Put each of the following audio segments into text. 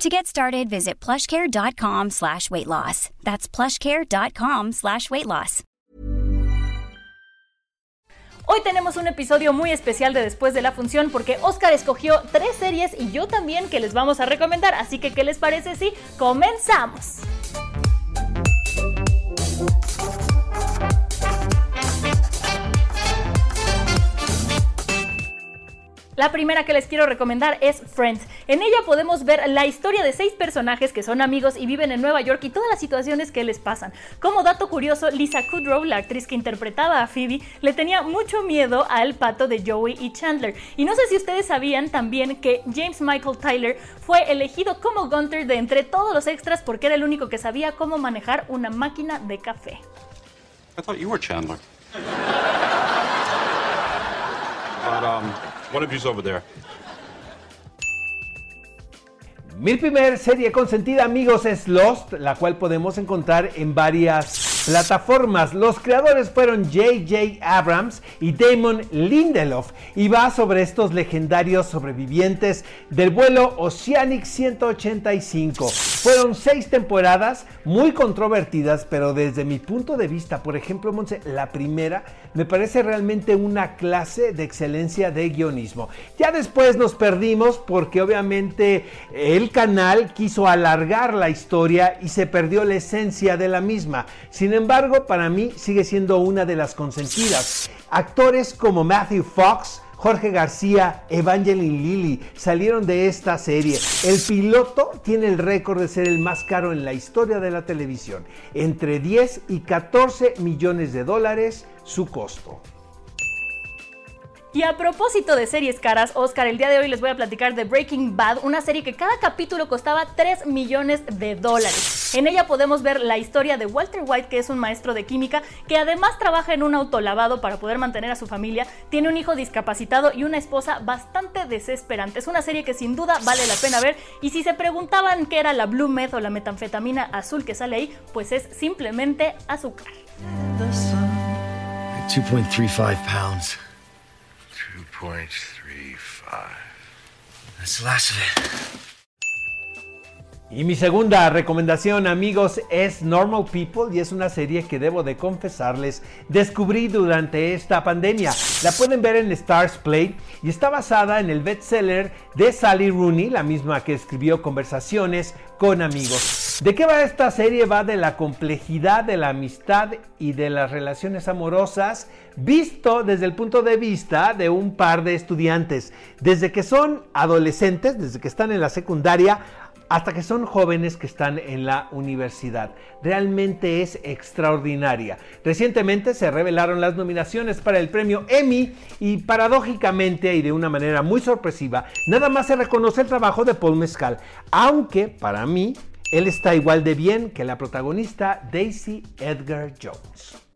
To get started, visit plushcare.com slash weight loss. That's plushcare.com slash weight loss. Hoy tenemos un episodio muy especial de Después de la Función porque Oscar escogió tres series y yo también que les vamos a recomendar. Así que, ¿qué les parece si comenzamos? La primera que les quiero recomendar es Friends. En ella podemos ver la historia de seis personajes que son amigos y viven en Nueva York y todas las situaciones que les pasan. Como dato curioso, Lisa Kudrow, la actriz que interpretaba a Phoebe, le tenía mucho miedo al pato de Joey y Chandler. Y no sé si ustedes sabían también que James Michael Tyler fue elegido como Gunter de entre todos los extras porque era el único que sabía cómo manejar una máquina de café. I thought you were Chandler. but um, one of you's over there. Mi primer serie consentida, amigos, es Lost, la cual podemos encontrar en varias plataformas. Los creadores fueron J.J. Abrams y Damon Lindelof y va sobre estos legendarios sobrevivientes del vuelo Oceanic 185. Fueron seis temporadas muy controvertidas, pero desde mi punto de vista, por ejemplo, Monse, la primera me parece realmente una clase de excelencia de guionismo. Ya después nos perdimos porque obviamente el canal quiso alargar la historia y se perdió la esencia de la misma. Sin embargo, para mí sigue siendo una de las consentidas. Actores como Matthew Fox, Jorge García, Evangeline Lilly salieron de esta serie. El piloto tiene el récord de ser el más caro en la historia de la televisión, entre 10 y 14 millones de dólares su costo. Y a propósito de series caras, Oscar, el día de hoy les voy a platicar de Breaking Bad, una serie que cada capítulo costaba 3 millones de dólares. En ella podemos ver la historia de Walter White, que es un maestro de química, que además trabaja en un autolavado para poder mantener a su familia, tiene un hijo discapacitado y una esposa bastante desesperante. Es una serie que sin duda vale la pena ver y si se preguntaban qué era la Blue Meth o la metanfetamina azul que sale ahí, pues es simplemente azúcar. 2.35 pounds. Y mi segunda recomendación amigos es Normal People y es una serie que debo de confesarles descubrí durante esta pandemia. La pueden ver en Stars Play y está basada en el bestseller de Sally Rooney, la misma que escribió Conversaciones con amigos. ¿De qué va esta serie? Va de la complejidad de la amistad y de las relaciones amorosas visto desde el punto de vista de un par de estudiantes, desde que son adolescentes, desde que están en la secundaria, hasta que son jóvenes que están en la universidad. Realmente es extraordinaria. Recientemente se revelaron las nominaciones para el premio Emmy y paradójicamente y de una manera muy sorpresiva, nada más se reconoce el trabajo de Paul Mescal, aunque para mí él está igual de bien que la protagonista Daisy Edgar Jones.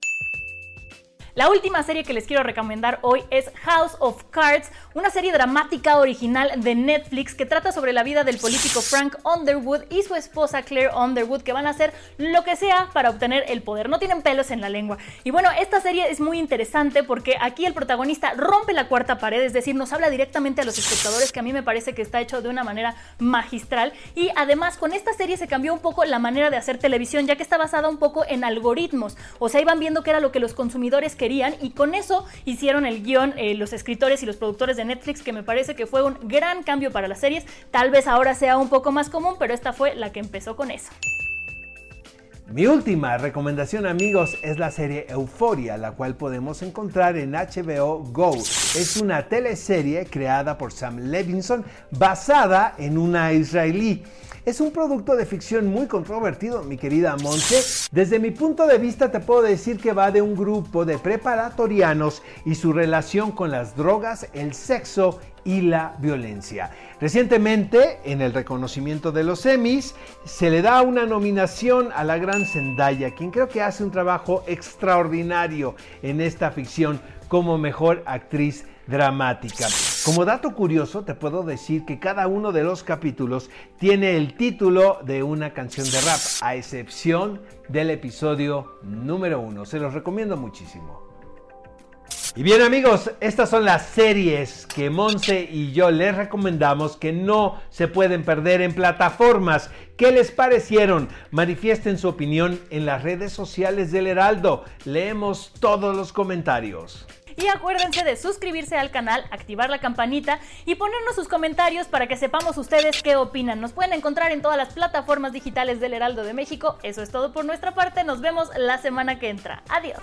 La última serie que les quiero recomendar hoy es House of Cards, una serie dramática original de Netflix que trata sobre la vida del político Frank Underwood y su esposa Claire Underwood que van a hacer lo que sea para obtener el poder. No tienen pelos en la lengua. Y bueno, esta serie es muy interesante porque aquí el protagonista rompe la cuarta pared, es decir, nos habla directamente a los espectadores que a mí me parece que está hecho de una manera magistral. Y además con esta serie se cambió un poco la manera de hacer televisión ya que está basada un poco en algoritmos. O sea, iban viendo qué era lo que los consumidores querían y con eso hicieron el guion eh, los escritores y los productores de Netflix que me parece que fue un gran cambio para las series. Tal vez ahora sea un poco más común, pero esta fue la que empezó con eso. Mi última recomendación amigos es la serie Euforia, la cual podemos encontrar en HBO Go. Es una teleserie creada por Sam Levinson basada en una israelí. Es un producto de ficción muy controvertido, mi querida Monse. Desde mi punto de vista te puedo decir que va de un grupo de preparatorianos y su relación con las drogas, el sexo y la violencia. Recientemente, en el reconocimiento de los Emmys, se le da una nominación a la gran Zendaya, quien creo que hace un trabajo extraordinario en esta ficción como mejor actriz dramática. Como dato curioso, te puedo decir que cada uno de los capítulos tiene el título de una canción de rap, a excepción del episodio número uno. Se los recomiendo muchísimo. Y bien amigos, estas son las series que Monse y yo les recomendamos que no se pueden perder en plataformas. ¿Qué les parecieron? Manifiesten su opinión en las redes sociales del Heraldo. Leemos todos los comentarios. Y acuérdense de suscribirse al canal, activar la campanita y ponernos sus comentarios para que sepamos ustedes qué opinan. Nos pueden encontrar en todas las plataformas digitales del Heraldo de México. Eso es todo por nuestra parte. Nos vemos la semana que entra. Adiós.